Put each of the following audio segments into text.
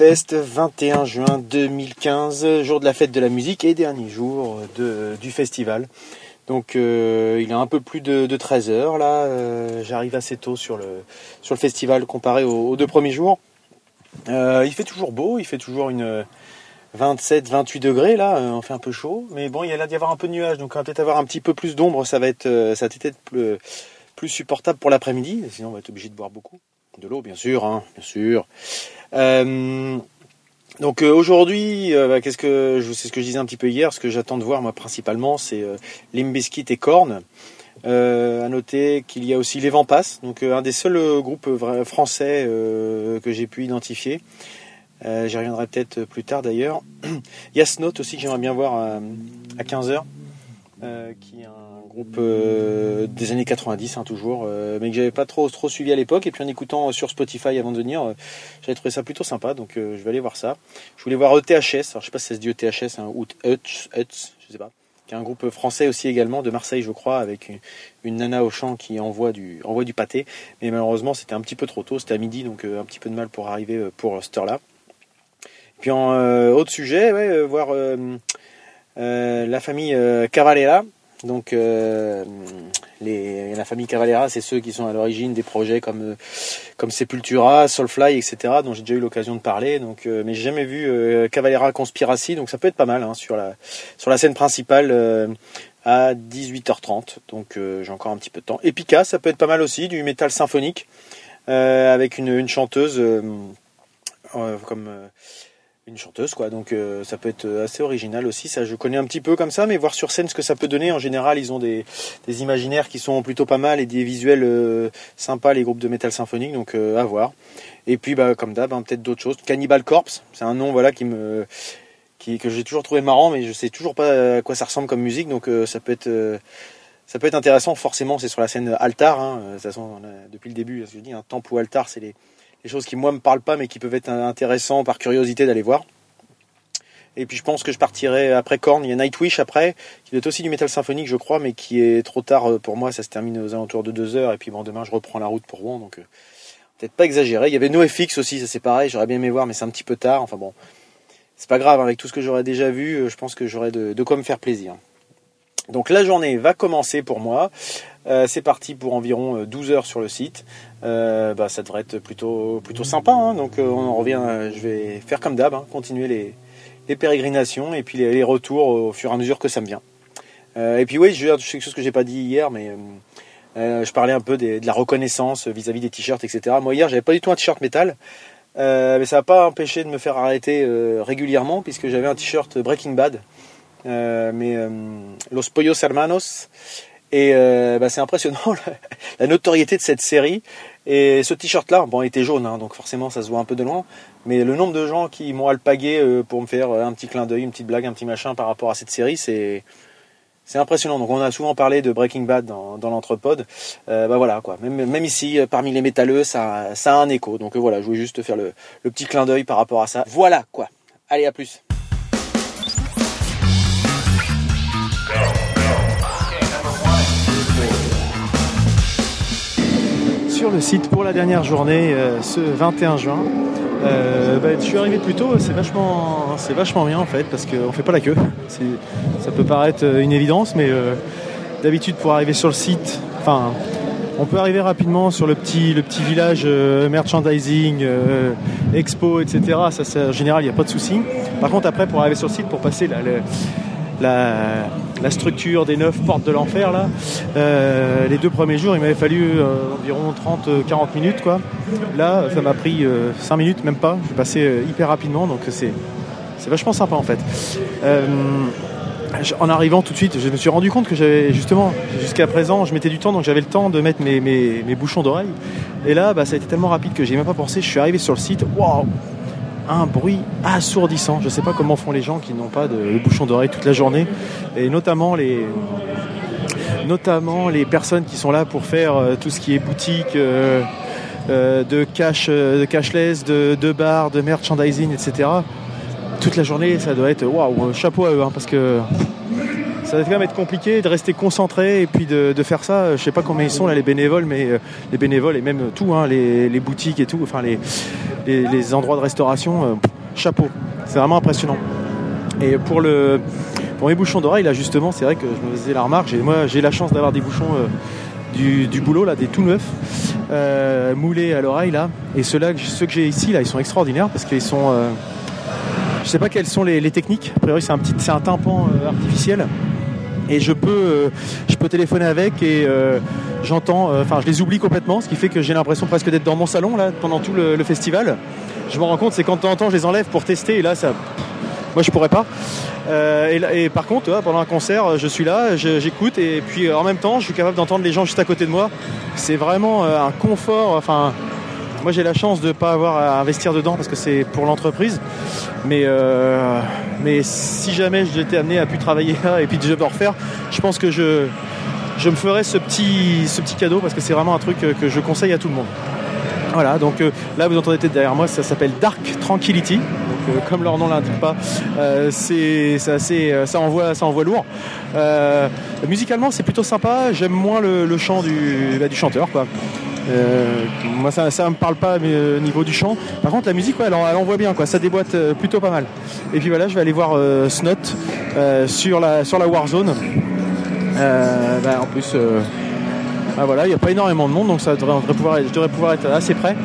Hellfest, 21 juin 2015, jour de la fête de la musique et dernier jour du festival. Donc euh, il est un peu plus de, 13 heures là, euh, j'arrive assez tôt sur le, sur le festival comparé aux, deux premiers jours. Euh, il fait toujours beau, il fait toujours une 27-28 degrés là, on fait un peu chaud, mais bon il y a l'air d'y avoir un peu de nuages, donc peut-être avoir un petit peu plus d'ombre, ça va être ça va être plus, plus supportable pour l'après-midi, sinon on va être obligé de boire beaucoup. De l'eau bien sûr, hein, bien sûr. Euh, donc euh, aujourd'hui, euh, bah, qu'est-ce que je c'est ce que je disais un petit peu hier, ce que j'attends de voir moi principalement, c'est euh, Limbiskit et Korn. à noter qu'il y a aussi les Vampas, donc un des seuls groupes français que j'ai pu identifier. J'y reviendrai peut-être plus tard d'ailleurs. Il y a aussi que j'aimerais bien voir à, 15h, qui est un groupe euh, des années 90 hein, toujours, euh, mais que j'avais pas trop trop suivi à l'époque. Et puis en écoutant sur Spotify avant de venir, euh, j'avais trouvé ça plutôt sympa, donc je vais aller voir ça. Je voulais voir ETHS, alors je sais pas si ça se dit ETHS hein, ou Hutch, je sais pas, qui est un groupe français aussi également de Marseille, je crois, avec une, nana au chant qui envoie du envoie du pâté. Mais malheureusement, c'était un petit peu trop tôt, c'était à midi, donc un petit peu de mal pour arriver pour cette heure-là. Puis en autre sujet, ouais, voir la famille Cavalera donc euh, la famille Cavalera, c'est ceux qui sont à l'origine des projets comme, euh, comme Sepultura, Soulfly, etc., dont j'ai déjà eu l'occasion de parler. Donc, euh, mais j'ai jamais vu Cavalera Conspiracy, donc ça peut être pas mal hein, sur, la, sur la scène principale à 18h30. Donc j'ai encore un petit peu de temps. Epica, ça peut être pas mal aussi, du métal symphonique, avec une chanteuse comme une chanteuse quoi. Donc euh, ça peut être assez original aussi. Ça je connais un petit peu comme ça mais voir sur scène ce que ça peut donner. En général ils ont des, imaginaires qui sont plutôt pas mal et des visuels euh, sympas les groupes de métal symphonique. Donc euh, à voir. Et puis bah comme d'hab hein, peut-être d'autres choses. Cannibal Corpse c'est un nom voilà qui me qui, que j'ai toujours trouvé marrant mais je sais toujours pas à quoi ça ressemble comme musique. Donc ça peut être ça peut être intéressant. Forcément c'est sur la scène altar hein, de toute façon depuis le début je dis un temple ou altar c'est les des choses qui moi me parlent pas mais qui peuvent être intéressants par curiosité d'aller voir. Et puis je pense que je partirai après Korn. Il y a Nightwish après, qui est aussi du métal symphonique, je crois, mais qui est trop tard euh, pour moi. Ça se termine aux alentours de 2 heures. Et puis bon, demain je reprends la route pour Rouen, donc euh, peut-être pas exagéré. Il y avait NoFX aussi, ça c'est pareil. J'aurais bien aimé voir, mais c'est un petit peu tard. Enfin bon, c'est pas grave. Avec tout ce que j'aurais déjà vu, euh, je pense que j'aurais de, quoi me faire plaisir. Donc la journée va commencer pour moi. C'est parti pour environ 12 heures sur le site. Euh, bah, ça devrait être plutôt, plutôt sympa. Hein. Donc euh, on en revient, euh, je vais faire comme d'hab, hein, continuer les, les, pérégrinations et puis les, retours au fur et à mesure que ça me vient. et puis oui, je vais quelque chose que j'ai pas dit hier, mais je parlais un peu de la reconnaissance vis-à-vis des t-shirts, etc. Moi hier, j'avais pas du tout un t-shirt métal. mais ça n'a pas empêché de me faire arrêter régulièrement puisque j'avais un t-shirt Breaking Bad, mais Los Pollos Hermanos, et bah, c'est impressionnant la, notoriété de cette série. Et ce t-shirt-là, bon, il était jaune, hein, donc forcément ça se voit un peu de loin. Mais le nombre de gens qui m'ont alpagué euh, pour me faire euh, un petit clin d'œil, une petite blague, un petit machin par rapport à cette série, c'est c'est impressionnant. Donc on a souvent parlé de Breaking Bad dans, dans l'entrepode. Euh, bah voilà quoi. Même, même ici, parmi les métalleux, ça, ça a un écho. Donc voilà, je voulais juste faire le, le petit clin d'œil par rapport à ça. Voilà quoi. Allez, à plus. Le site pour la dernière journée, euh, ce 21 juin. Euh, bah, je suis arrivé plus tôt, c'est vachement, c'est vachement bien en fait, parce qu'on fait pas la queue. Ça peut paraître euh, une évidence, mais d'habitude pour arriver sur le site, enfin, on peut arriver rapidement sur le petit, le petit village merchandising, expo, etc. Ça, en général, il n'y a pas de souci. Par contre, après, pour arriver sur le site, pour passer la, la, structure des neuf portes de l'enfer là. Euh, les deux premiers jours, il m'avait fallu euh, environ 30-40 minutes quoi. Là, ça m'a pris 5 euh, minutes, même pas. Je suis passé hyper rapidement, donc c'est vachement sympa en fait. en arrivant tout de suite, je me suis rendu compte que j'avais justement, jusqu'à présent, je mettais du temps, donc j'avais le temps de mettre mes, mes, bouchons d'oreille. Et là, bah, ça a été tellement rapide que j'ai même pas pensé. Je suis arrivé sur le site, waouh, un bruit assourdissant. Je ne sais pas comment font les gens qui n'ont pas de bouchon d'oreille toute la journée, et notamment les, notamment les personnes qui sont là pour faire euh, tout ce qui est boutique, euh, euh, de cash, de cashless, de, de bar, de merchandising, etc. Toute la journée, ça doit être waouh, chapeau à eux, hein, parce que ça va quand même être compliqué de rester concentré et puis de, faire ça. Je sais pas combien ils sont là les bénévoles, mais les bénévoles et même tout, hein, les, boutiques et tout, enfin les, les, endroits de restauration, chapeau. C'est vraiment impressionnant. Et pour le pour mes bouchons d'oreille, là justement, c'est vrai que je me faisais la remarque. Moi, j'ai la chance d'avoir des bouchons du, boulot là, des tout neufs, moulés à l'oreille là. Et ceux-là, ceux que j'ai ici là, ils sont extraordinaires parce qu'ils sont je sais pas quelles sont les, techniques. A priori, c'est un petit, c'est un tympan artificiel et je peux, euh, je peux téléphoner avec et euh, j'entends, euh, enfin je les oublie complètement, ce qui fait que j'ai l'impression presque d'être dans mon salon là pendant tout le, festival. Je me rends compte, c'est quand de temps en temps je les enlève pour tester et là ça, moi je pourrais pas. et, par contre, pendant un concert, je suis là, j'écoute et puis en même temps, je suis capable d'entendre les gens juste à côté de moi. C'est vraiment un confort. Enfin, moi j'ai la chance de ne pas avoir à investir dedans parce que c'est pour l'entreprise. Mais, euh, mais si jamais j'étais amené à plus travailler là et puis de le refaire, je pense que je, je me ferais ce petit, ce petit cadeau parce que c'est vraiment un truc que je conseille à tout le monde. Voilà, donc euh, là vous entendez peut-être derrière moi, ça s'appelle Dark Tranquility. Euh, comme leur nom l'indique pas, c'est ça envoie, ça envoie lourd. musicalement, c'est plutôt sympa. J'aime moins le, chant du, bah, du chanteur, quoi. Euh, moi, ça, me parle pas au niveau du chant. Par contre, la musique, elle, envoie bien, quoi. Ça déboîte euh, plutôt pas mal. Et puis voilà, je vais aller voir euh, Snot sur la sur la Warzone. Bah, en plus, bah, voilà, il n'y a pas énormément de monde, donc ça devrait, pouvoir, je devrais pouvoir être assez près.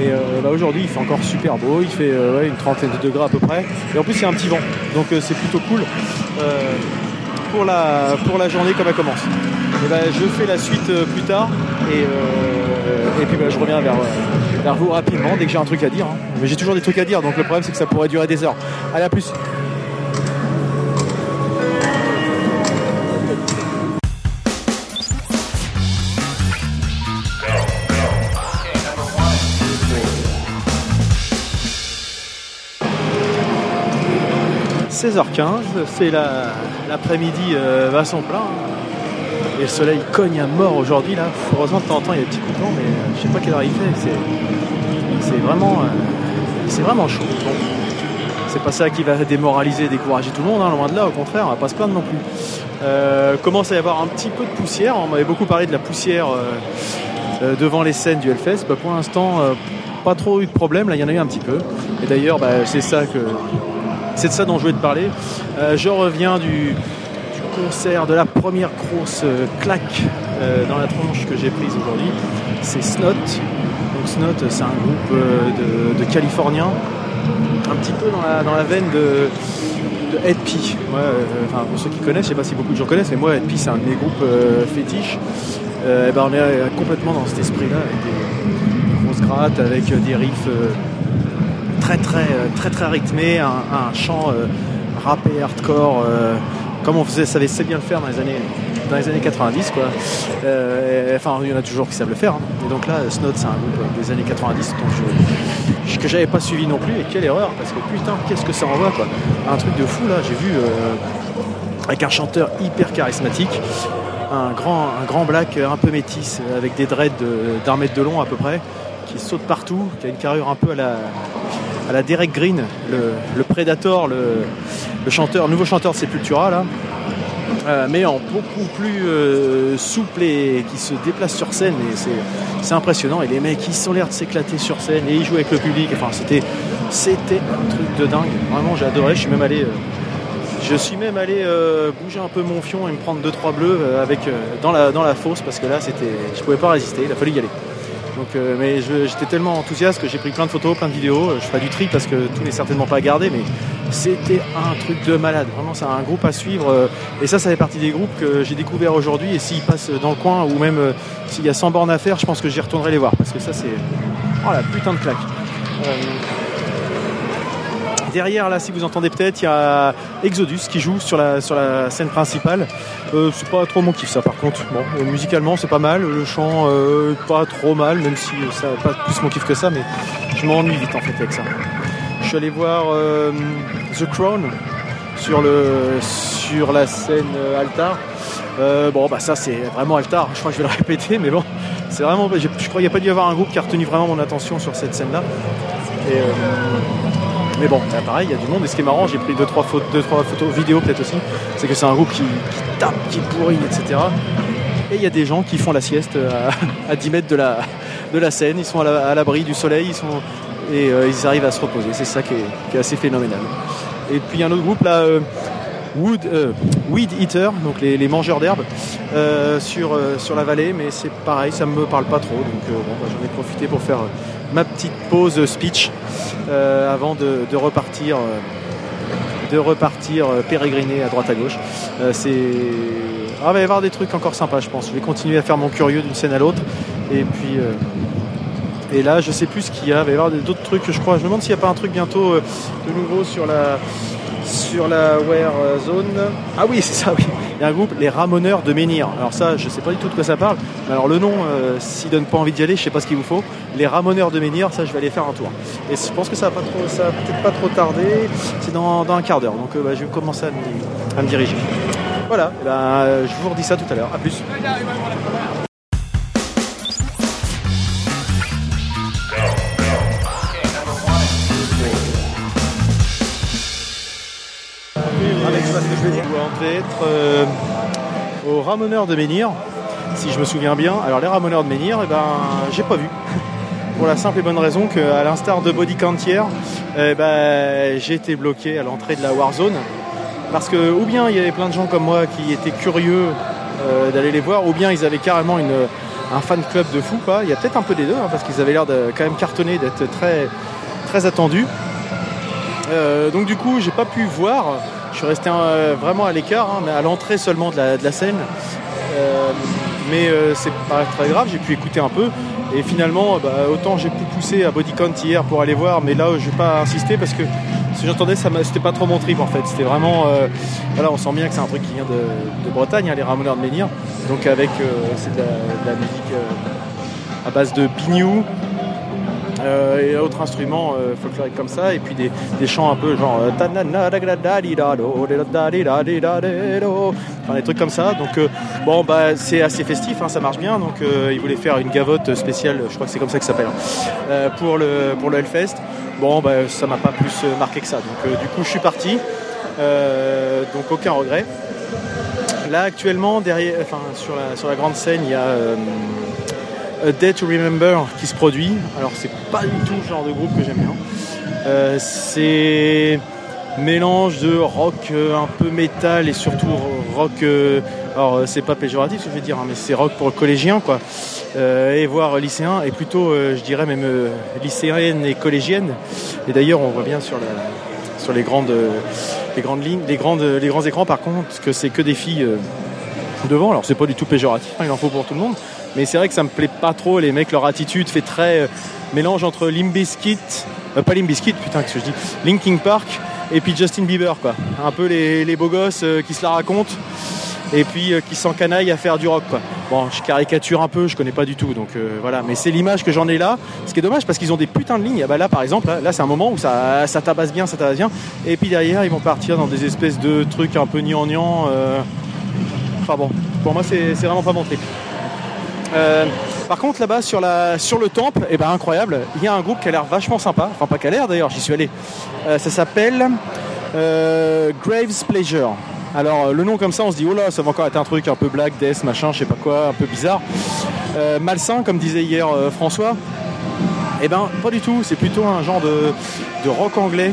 Et bah, aujourd'hui, il fait encore super beau, il fait une trentaine de degrés à peu près. Et en plus, il y a un petit vent, donc c'est plutôt cool pour, la, pour la journée comme elle commence. Et je fais la suite plus tard et et puis bah, je reviens vers, vers, vous rapidement dès que j'ai un truc à dire. Hein. Mais j'ai toujours des trucs à dire, donc le problème c'est que ça pourrait durer des heures. Allez, à plus. « 16h15, c'est l'après-midi euh, va son plein. Et le soleil cogne à mort aujourd'hui là. Heureusement de temps en temps il y a des petits coups de vent, mais euh, je sais pas quelle heure il fait. C'est vraiment, euh, c'est vraiment chaud. c'est pas ça qui va démoraliser décourager tout le monde, hein, loin de là, au contraire, on va pas se plaindre non plus. Euh, commence à y avoir un petit peu de poussière. On m'avait beaucoup parlé de la poussière devant les scènes du Hellfest. Bah, pour l'instant, pas trop eu de problème. Là, il y en a eu un petit peu. Et d'ailleurs, bah, c'est ça que c'est de ça dont je voulais te parler. je reviens du, concert de la première grosse euh, claque euh, dans la tronche que j'ai prise aujourd'hui. C'est Snot. Donc Snot, c'est un groupe euh, de, Californiens, un petit peu dans la, veine de, de Headpie. pour ceux qui connaissent, je sais pas si beaucoup de gens connaissent, mais moi Headpie c'est un de mes groupes fétiches. ben, on est complètement dans cet esprit-là, avec des, grosses grattes, avec des riffs très très très très rythmés, un, chant rap et hardcore comme on savait bien le faire dans les années, dans les années 90. Quoi. Euh, enfin, il y en a toujours qui savent le faire. Hein. Et donc là, Snod, c'est un groupe des années 90 dont je, que j'avais pas suivi non plus. Et quelle erreur, parce que putain, qu'est-ce que ça envoie quoi. Un truc de fou là, j'ai vu euh, avec un chanteur hyper charismatique. Un grand, un grand black un peu métis avec des dreads d'un mètre de long à peu près qui saute partout, qui a une carrure un peu à la, à la Derek Green, le, Predator, le, chanteur, nouveau chanteur de Sepultura là. Euh, mais en beaucoup plus euh, souple et qui se déplace sur scène et c'est impressionnant. Et les mecs ils sont l'air de s'éclater sur scène et ils jouent avec le public. Enfin c'était c'était un truc de dingue. Vraiment j'ai adoré je suis même allé euh, je suis même allé bouger un peu mon fion et me prendre deux trois bleus avec dans la dans la fosse parce que là c'était je pouvais pas résister. Il a fallu y aller. Euh, mais j'étais tellement enthousiaste que j'ai pris plein de photos, plein de vidéos. Je ferai du tri parce que tout n'est certainement pas gardé, mais c'était un truc de malade. Vraiment, c'est un groupe à suivre. Euh, et ça, ça fait partie des groupes que j'ai découvert aujourd'hui. Et s'ils passent dans le coin ou même euh, s'il y a 100 bornes à faire, je pense que j'y retournerai les voir parce que ça, c'est oh la putain de claque. Derrière, là, si vous entendez peut-être, il y a Exodus qui joue sur la, sur la scène principale. Euh, c'est pas trop mon kiff, ça, par contre. Bon, euh, musicalement, c'est pas mal. Le chant, euh, pas trop mal, même si ça pas plus mon kiff que ça, mais je m'ennuie vite, en fait, avec ça. Je suis allé voir The Crown sur, le, sur la scène Altar. bon, bah ça, c'est vraiment Altar. Je crois que je vais le répéter, mais bon, c'est vraiment. Je, crois qu'il n'y a pas dû y avoir un groupe qui a retenu vraiment mon attention sur cette scène-là. Mais bon, pareil, il y a du monde. Et ce qui est marrant, j'ai pris 2-3 photos, trois photos vidéo peut-être aussi, c'est que c'est un groupe qui, tape, qui pourrit, etc. Et il y a des gens qui font la sieste à, 10 mètres de la, de la scène, ils sont à l'abri du soleil, ils sont et ils arrivent à se reposer. C'est ça qui est, assez phénoménal. Et puis un autre groupe là, Wood, Weed Eater, donc les, mangeurs d'herbe, sur, sur la vallée, mais c'est pareil, ça me parle pas trop, donc bah, j'en ai profité pour faire ma petite pause speech avant de, repartir de repartir pérégriner à droite à gauche. c'est ah, il va y avoir des trucs encore sympas, je pense. Je vais continuer à faire mon curieux d'une scène à l'autre. Et puis. Euh, et là, je sais plus ce qu'il y a. Il va y avoir d'autres trucs, je crois. Je me demande s'il n'y a pas un truc bientôt euh, de nouveau sur la, sur la Wear Zone. Ah oui, c'est ça, oui. Il y a un groupe, les Ramoneurs de Menhir. Alors ça, je sais pas du tout de quoi ça parle. Mais alors le nom, euh, s'il donne pas envie d'y aller, je sais pas ce qu'il vous faut. Les Ramoneurs de Menhir, ça, je vais aller faire un tour. Et je pense que ça va, peut-être pas trop tarder. C'est dans, un quart d'heure. Donc bah, je vais commencer à me diriger. Voilà, eh ben, je vous redis ça tout à l'heure. A plus. On devait être euh, au Ramoneur de Menhir, si je me souviens bien. Alors les Ramoneurs de Menhir, eh ben, j'ai pas vu. Pour la simple et bonne raison qu'à l'instar de Body Cantier, eh ben, j'ai été bloqué à l'entrée de la Warzone parce que ou bien il y avait plein de gens comme moi qui étaient curieux euh, d'aller les voir, ou bien ils avaient carrément un fan club de fou. Il y a peut-être un peu des deux, hein, parce qu'ils avaient l'air de quand même cartonner, d'être très, très attendus. Euh, donc du coup, j'ai pas pu voir. Je suis resté euh, vraiment à l'écart, hein, à l'entrée seulement de la, scène. mais c'est pas très grave, j'ai pu écouter un peu. Et finalement, bah, autant j'ai pu pousser à Bodycount hier pour aller voir, mais là, je vais pas insister parce que si j'entendais, ça c'était pas trop mon trip en fait. C'était vraiment, euh, on sent bien que c'est un truc qui vient de, Bretagne, hein, les Ramoneurs de Menhir. Donc avec, euh, c'est de, la, musique euh, à base de pignou, et autres instruments folkloriques comme ça, et puis des, chants un peu genre enfin, des trucs comme ça. Donc bon bah c'est assez festif, hein, ça marche bien. Donc ils voulaient faire une gavotte spéciale, je crois que c'est comme ça que ça s'appelle, hein, pour le pour le Hellfest. Bon, bah, ça m'a pas plus euh, marqué que ça. Donc, euh, du coup, je suis parti. Euh, donc, aucun regret. Là, actuellement, derrière, enfin, sur, la, sur la grande scène, il y a A Day to Remember qui se produit. Alors, c'est pas du tout le genre de groupe que j'aime bien. c'est mélange de rock un peu métal et surtout rock. alors, c'est pas péjoratif ce que je veux dire, hein, mais c'est rock pour le collégien, quoi. Euh, et voir lycéens, et plutôt, euh, je dirais même euh, lycéennes et collégiennes. Et d'ailleurs, on voit bien sur, les, grandes, les grandes lignes, les grands écrans, par contre, que c'est que des filles devant. Alors, c'est pas du tout péjoratif, hein, il en faut pour tout le monde. Mais c'est vrai que ça me plaît pas trop. Les mecs, leur attitude fait très mélange entre Limbiskit, pas Limbiskit, putain, qu'est-ce que je dis, Linking Park et puis Justin Bieber, quoi. Un peu les, les beaux gosses qui se la racontent et puis qui s'encanaillent à faire du rock. Bon, je caricature un peu, je connais pas du tout, donc euh, voilà. Mais c'est l'image que j'en ai là. Ce qui est dommage parce qu'ils ont des putains de lignes. Ah bah là, par exemple, là, c'est un moment où ça, ça tabasse bien, ça tabasse bien. Et puis derrière, ils vont partir dans des espèces de trucs un peu gnangnan. Euh... Enfin bon, pour moi, c'est vraiment pas mon trip. Euh, par contre, là-bas sur, la, sur le temple, eh ben incroyable, il y a un groupe qui a l'air vachement sympa. Enfin, pas qu'à l'air d'ailleurs, j'y suis allé. Euh, ça s'appelle Graves Pleasure. Alors euh, le nom comme ça, on se dit oh là, ça va encore être un truc un peu black, death, machin, je sais pas quoi, un peu bizarre. Euh, malsain, comme disait hier euh, François. Eh ben pas du tout, c'est plutôt un genre de, rock anglais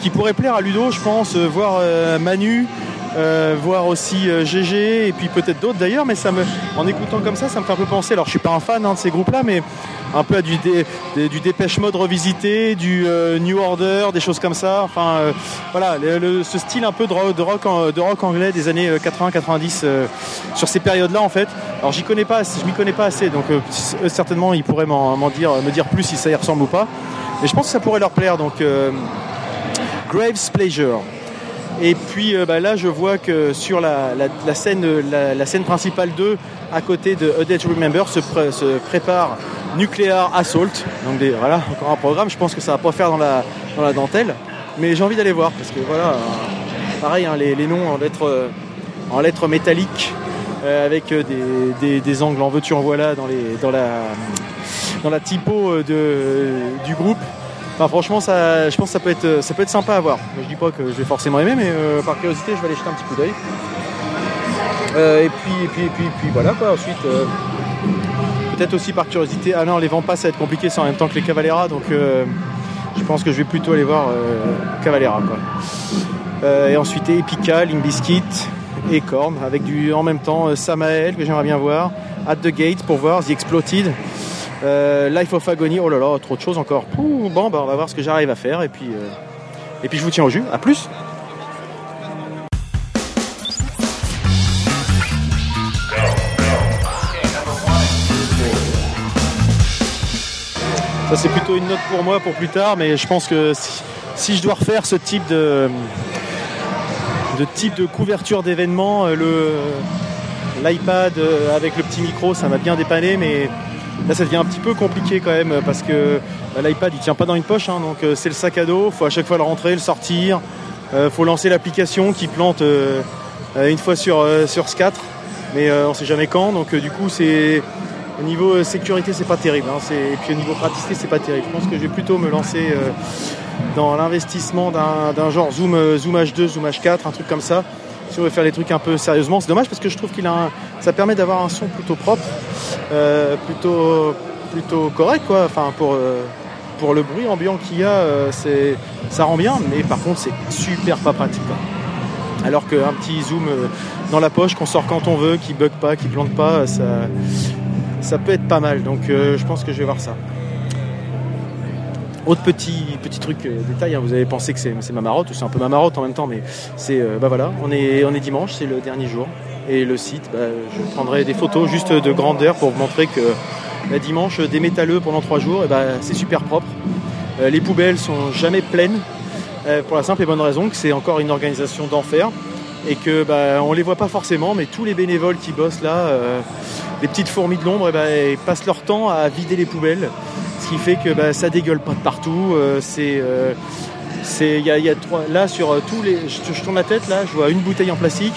qui pourrait plaire à Ludo, je pense, voir Manu, euh, voir aussi GG euh, et puis peut-être d'autres d'ailleurs, mais ça me, en écoutant comme ça, ça me fait un peu penser. Alors je suis pas un fan hein, de ces groupes-là, mais un peu à du, du Dépêche Mode revisité, du euh, New Order, des choses comme ça. Enfin voilà, ce style un peu de rock, de rock, anglais des années 80-90 sur ces périodes-là en fait. Alors j'y connais pas, je m'y connais pas assez, donc certainement ils pourraient m'en dire, me dire plus si ça y ressemble ou pas. Mais je pense que ça pourrait leur plaire. Donc Graves Pleasure. Et puis euh, bah, là, je vois que sur la, scène, la, scène principale 2, à côté de A to Remember, se, prépare Nuclear Assault. Donc voilà, encore un programme. Je pense que ça va pas faire dans la, dentelle. Mais j'ai envie d'aller voir parce que voilà, euh, pareil, hein, les, noms en lettres, métalliques. Euh, avec des, angles en veux-tu en voilà dans la typo du groupe franchement, ça, je pense que ça peut, être, ça peut être sympa à voir. Je dis pas que je vais forcément aimer, mais euh, par curiosité, je vais aller jeter un petit coup d'œil. Euh, et, puis, et, puis, puis, puis, voilà quoi. Ensuite, euh, peut-être aussi par curiosité. Ah non, les vents pas, ça va être compliqué, c'est en même temps que les Cavalera, donc je pense que je vais plutôt aller voir Cavalera. Quoi. et ensuite Epica, Limbiskit et Korn, avec du, en même temps Samael, que j'aimerais bien voir, At the Gate pour voir, The Exploded. Life of Agony, oh là là, trop de choses encore. bon, bah, on va voir ce que j'arrive à faire et puis, et puis je vous tiens au jus. À plus! Ça c'est plutôt une note pour moi pour plus tard, mais je pense que si, je dois refaire ce type de, de type de couverture d'événement, euh, le l'iPad euh, avec le petit micro, ça m'a bien dépanné, mais là ça devient un petit peu compliqué quand même parce que bah, l'iPad il tient pas dans une poche, hein, donc euh, c'est le sac à dos, faut à chaque fois le rentrer, le sortir, faut lancer l'application qui plante une fois sur sur 4 mais on sait jamais quand, donc du coup c'est au niveau euh, sécurité, c'est pas terrible. Hein. Et puis au niveau praticité, c'est pas terrible. Je pense que je vais plutôt me lancer euh, dans l'investissement d'un genre Zoom, euh, Zoom H2, Zoom H4, un truc comme ça. Si on veut faire les trucs un peu sérieusement, c'est dommage parce que je trouve qu'il a ça permet d'avoir un son plutôt propre, plutôt, plutôt correct quoi. Enfin pour pour le bruit ambiant qu'il y a, c'est ça rend bien, mais par contre c'est super pas pratique. Alors qu'un petit zoom dans la poche qu'on sort quand on veut, qui bug pas, qui plante pas, ça, ça peut être pas mal. Donc euh, je pense que je vais voir ça. Autre petit, petit truc, euh, détail, hein, vous avez pensé que c'est ma marotte, c'est un peu ma marotte en même temps, mais c'est euh, bah voilà, on est, on est dimanche, c'est le dernier jour. Et le site, bah, je prendrai des photos juste de grandeur pour vous montrer que bah, dimanche, des métalleux pendant trois jours, bah, c'est super propre. les poubelles sont jamais pleines, pour la simple et bonne raison que c'est encore une organisation d'enfer et que bah, on les voit pas forcément, mais tous les bénévoles qui bossent là, les petites fourmis de l'ombre, eh ben, passent leur temps à vider les poubelles, ce qui fait que bah, ça dégueule pas de partout. Euh, c'est, euh, y a, trois, là sur euh, tous les, je, tourne la tête là, je vois une bouteille en plastique,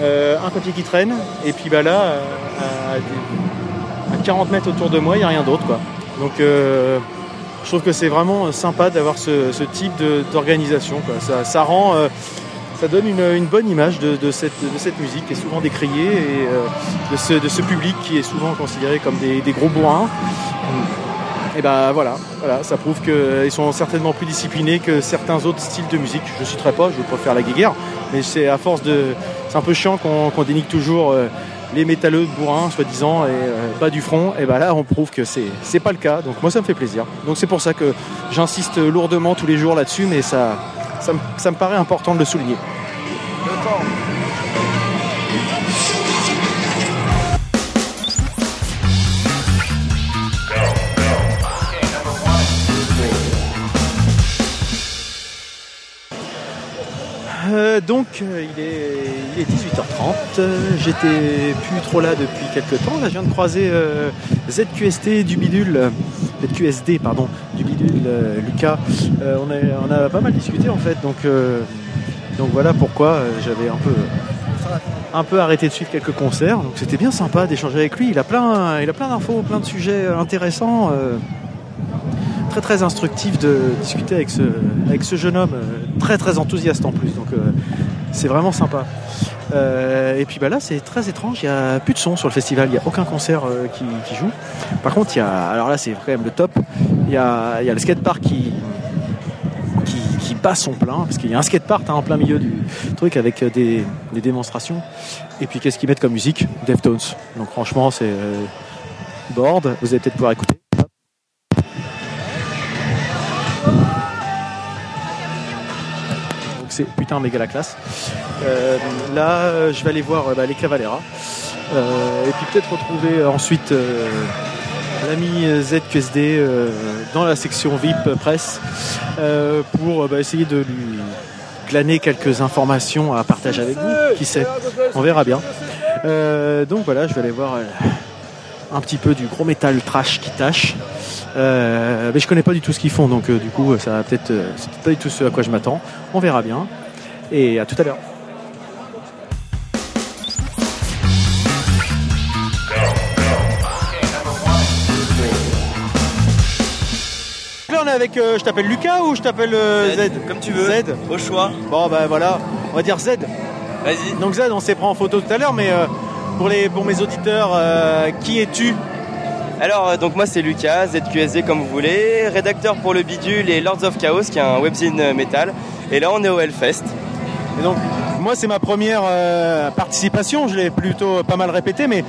un papier qui traîne, et puis bah là, à, 40 mètres autour de moi, il n'y a rien d'autre quoi. Donc je trouve que c'est vraiment sympa d'avoir ce, type d'organisation. Ça, rend ça donne une, bonne image de, cette, musique qui est souvent décriée et de, ce, public qui est souvent considéré comme des, gros bourrins. Et ben voilà, ça prouve qu'ils sont certainement plus disciplinés que certains autres styles de musique. Je ne citerai pas, je faire la guéguerre, mais c'est à force de. C'est un peu chiant qu'on dénigre toujours euh, les métalleux bourrins, soi-disant, et euh, bas du front. Et ben là, on prouve que c'est pas le cas. Donc moi, ça me fait plaisir. Donc c'est pour ça que j'insiste lourdement tous les jours là-dessus, mais ça, ça me, paraît important de le souligner. Euh, donc euh, il, est, 18h30, j'étais plus trop là depuis quelques temps, là je viens de croiser euh, ZQST du bidule, ZQSD pardon, du bidule Lucas, on, on, a pas mal discuté en fait, donc, donc voilà pourquoi j'avais un peu, un peu arrêté de suivre quelques concerts, donc c'était bien sympa d'échanger avec lui, il a plein, il a plein d'infos, plein de sujets intéressants très très instructif de discuter avec ce, avec ce jeune homme, euh, très très enthousiaste en plus. Donc euh, c'est vraiment sympa. Euh, et puis bah là c'est très étrange, il n'y a plus de son sur le festival, il n'y a aucun concert qui, joue. Par contre il y a, alors là c'est quand même le top, il y a, il y a le skatepark qui, qui, bat son plein, parce qu'il y a un skatepark hein, en plein milieu du truc avec des, des démonstrations. Et puis qu'est-ce qu'ils mettent comme musique? Deftones. Donc franchement c'est board, vous allez peut-être pouvoir écouter. Putain méga la classe. Euh, là, je vais aller voir bah, les Cavalera. Euh, et puis peut-être retrouver ensuite euh, l'ami ZQSD dans la section VIP presse pour bah, essayer de lui glaner quelques informations à partager avec vous. Qui sait On verra bien. donc voilà, je vais aller voir un petit peu du gros métal trash qui tâche. Euh, mais je connais pas du tout ce qu'ils font, donc euh, du coup, ça va peut-être, euh, c'est pas du tout ce à quoi je m'attends. On verra bien. Et à tout à l'heure. Là, on est avec, je t'appelle Lucas ou je t'appelle Z, Comme tu veux. Z. Au choix. Bon, ben voilà, on va dire Z. Vas-y. Donc Z, on s'est pris en photo tout à l'heure, mais pour, les, pour mes auditeurs, qui es-tu Alors, donc moi c'est Lucas, ZQSD comme vous voulez, rédacteur pour le Bidule et Lords of Chaos, qui est un webzine metal. Et là, on est au Hellfest. Et donc, moi c'est ma première participation, je l'ai plutôt pas mal répété, mais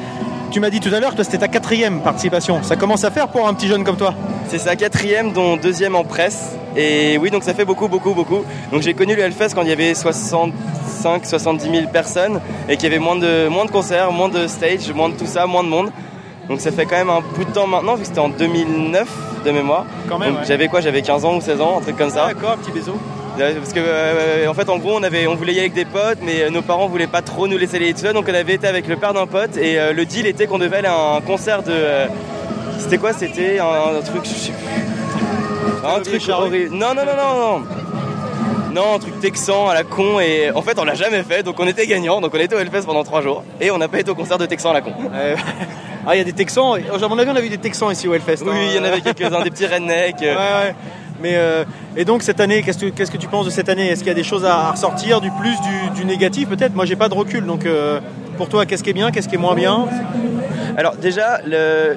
tu m'as dit tout à l'heure que c'était ta quatrième participation. Ça commence à faire pour un petit jeune comme toi C'est sa quatrième, dont deuxième en presse. Et oui, donc ça fait beaucoup, beaucoup, beaucoup. Donc j'ai connu le Hellfest quand il y avait 65, 70 000 personnes et qu'il y avait moins de, moins de concerts, moins de stage, moins de tout ça, moins de monde. Donc ça fait quand même un bout de temps maintenant, vu que c'était en 2009 de mémoire. Quand même. J'avais quoi J'avais 15 ans ou 16 ans, un truc comme ça. D'accord, petit bisou. Parce que euh, en fait en gros on avait on voulait y aller avec des potes mais euh, nos parents voulaient pas trop nous laisser aller tout seul donc on avait été avec le père d'un pote et euh, le deal était qu'on devait aller à un concert de c'était quoi c'était un, truc je sais plus un truc horrible non non non non non non, un truc texan à la con et en fait on l'a jamais fait donc on était gagnant donc on était au Hellfest pendant trois jours et on n'a pas été au concert de texan à la con. ah il y a des texans, à mon avis on a vu des texans ici au Hellfest. Oui, il y en avait quelques-uns, des petits rednecks. Ouais, ouais. Mais euh, et donc cette année, qu'est-ce que, tu penses de cette année? Est-ce qu'il y a des choses à ressortir, du plus, du, négatif peut-être? Moi j'ai pas de recul, donc euh, pour toi qu'est-ce qui est bien, qu'est-ce qui est moins bien? Alors déjà,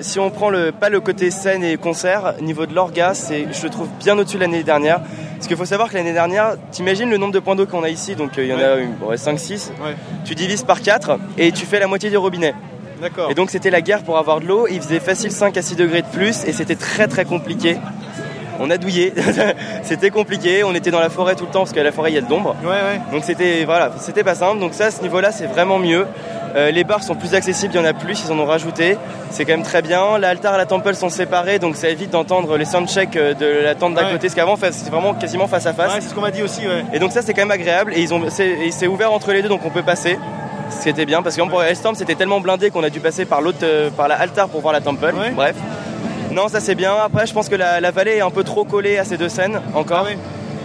si on prend le, pas le côté scène et concert, niveau de l'orga, c'est je le trouve bien au-dessus de l'année dernière. Parce qu'il faut savoir que l'année dernière, t'imagines le nombre de points d'eau qu'on a ici, donc euh, il y en a 5-6, tu divises par 4 et tu fais la moitié du robinet. D'accord. Et donc c'était la guerre pour avoir de l'eau, il faisait facile 5 à 6 degrés de plus et c'était très très compliqué on a douillé. c'était compliqué. On était dans la forêt tout le temps parce qu'à la forêt il y a de l'ombre. Donc c'était voilà, c'était pas simple. Donc ça, à ce niveau-là, c'est vraiment mieux. Euh, les bars sont plus accessibles, il y en a plus, ils en ont rajouté. C'est quand même très bien. L'altar et la temple sont séparés, donc ça évite d'entendre les soundchecks euh, de la tente d'à côté. Parce qu'avant, c'était vraiment quasiment face à face. c'est ce qu'on m'a dit aussi. Et donc ça, c'est quand même agréable. Et ils ont, c'est ouvert entre les deux, donc on peut passer. Ce qui était bien, parce que pour Hellstorm, c'était tellement blindé qu'on a dû passer par l'autre, euh, par la altar pour voir la temple. Bref. Non, ça c'est bien. Après, je pense que la, vallée est un peu trop collée à ces deux scènes encore. Ah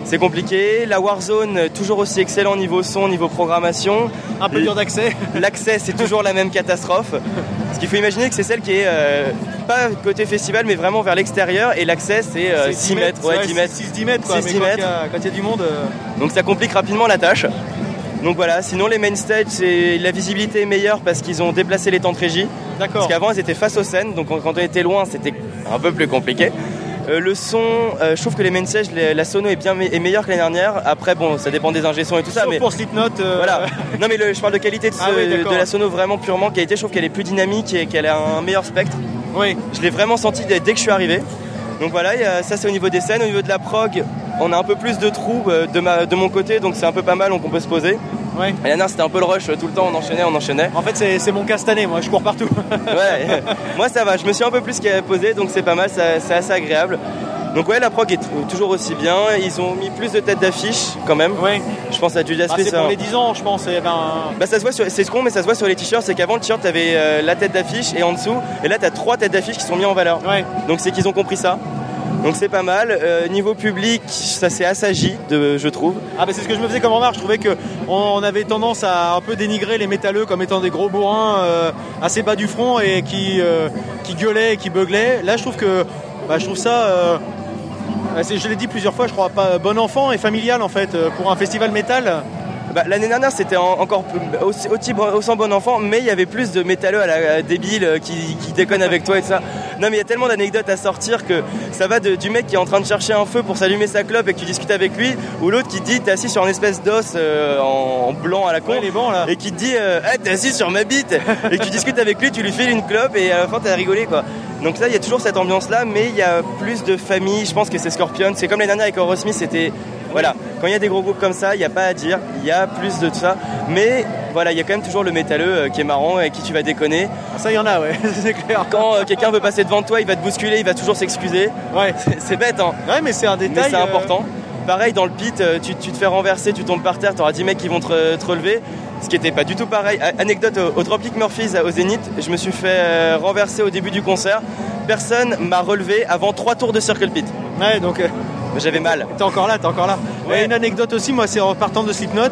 c'est compliqué. La Warzone, toujours aussi excellent niveau son, niveau programmation. Un peu dur d'accès. L'accès, c'est toujours la même catastrophe. Ce qu'il faut imaginer que c'est celle qui est euh, pas côté festival, mais vraiment vers l'extérieur. Et l'accès, c'est 6 euh, mètres. Ouais, 10 mètres. 6-10 mètres, quoi. quand il y, a du monde. Euh. Donc ça complique rapidement la tâche. Donc voilà, sinon les main stage, la visibilité est meilleure parce qu'ils ont déplacé les temps de régie. D'accord. Parce qu'avant, ils étaient face aux scènes, donc quand on était loin, c'était un peu plus compliqué. Euh, le son, euh, je trouve que les main stage, la sono est bien est meilleure que l'année dernière. Après, bon, ça dépend des ingé et tout ça. mais pour Slipknot. Euh, voilà. non, mais je parle de qualité de, ah de, la sono vraiment purement qualité. Je trouve qu'elle est plus dynamique et qu'elle a un meilleur spectre. Oui. Je l'ai vraiment senti dès, que je suis arrivé. Donc voilà, ça c'est au niveau des scènes. Au niveau de la prog, on a un peu plus de trous de, ma, de mon côté, donc c'est un peu pas mal, donc on peut se poser. Ouais. c'était un peu le rush tout le temps, on enchaînait, on enchaînait. En fait, c'est mon cas cette année, moi je cours partout. ouais, moi ça va, je me suis un peu plus posé donc c'est pas mal, c'est assez agréable. Donc ouais, la prog est toujours aussi bien. Ils ont mis plus de têtes d'affiche quand même. Oui. Je pense à Judas ah, C'est pour les 10 ans, je pense. Eh ben... Bah ça se voit sur, c'est ce qu'on, mais ça se voit sur les t-shirts. C'est qu'avant le t-shirt t'avais euh, la tête d'affiche et en dessous, et là t'as trois têtes d'affiche qui sont mis en valeur. Ouais. Donc c'est qu'ils ont compris ça. Donc c'est pas mal. Euh, niveau public, ça s'est assagi, de, je trouve. Ah bah c'est ce que je me faisais comme remarque. Je trouvais que on avait tendance à un peu dénigrer les métalleux comme étant des gros bourrins euh, assez bas du front et qui, euh, qui gueulaient et qui beuglaient. Là je trouve que bah, je trouve ça je l'ai dit plusieurs fois, je crois, pas bon enfant et familial en fait pour un festival métal. Bah, l'année dernière, c'était encore aussi, aussi, bon enfant, mais il y avait plus de métalleux à la débile euh, qui, qui déconnent avec toi et ça. Non, mais il y a tellement d'anecdotes à sortir que ça va du mec qui est en train de chercher un feu pour s'allumer sa clope et que tu discutes avec lui, ou l'autre qui dit t'es assis sur une espèce d'os euh, en, blanc à la con, et qui te dit euh, t'es assis sur ma bite, et que tu discutes avec lui, tu lui files une clope et à la fin t'as rigolé quoi. Donc là, il y a toujours cette ambiance là, mais il y a plus de famille. Je pense que c'est Scorpion. C'est comme l'année dernière avec Aerosmith, c'était voilà, quand il y a des gros groupes comme ça, il n'y a pas à dire, il y a plus de tout ça. Mais voilà, il y a quand même toujours le métalleux euh, qui est marrant et qui tu vas déconner. Ah, ça, il y en a, ouais, c'est clair. Quand euh, quelqu'un veut passer devant toi, il va te bousculer, il va toujours s'excuser. Ouais. C'est bête, hein. Ouais, mais c'est un détail. Mais c'est important. Pareil, dans le pit, euh, tu, te fais renverser, tu tombes par terre, tu auras 10 mecs qui vont te, relever. Ce qui n'était pas du tout pareil. Anecdote au, Tropic Murphys au Zénith, je me suis fait renverser au début du concert. Personne m'a relevé avant 3 tours de Circle Pit. Ouais, donc j'avais mal. T'es encore là, t'es encore là. Ouais. une anecdote aussi, moi, c'est en partant de Slipknot.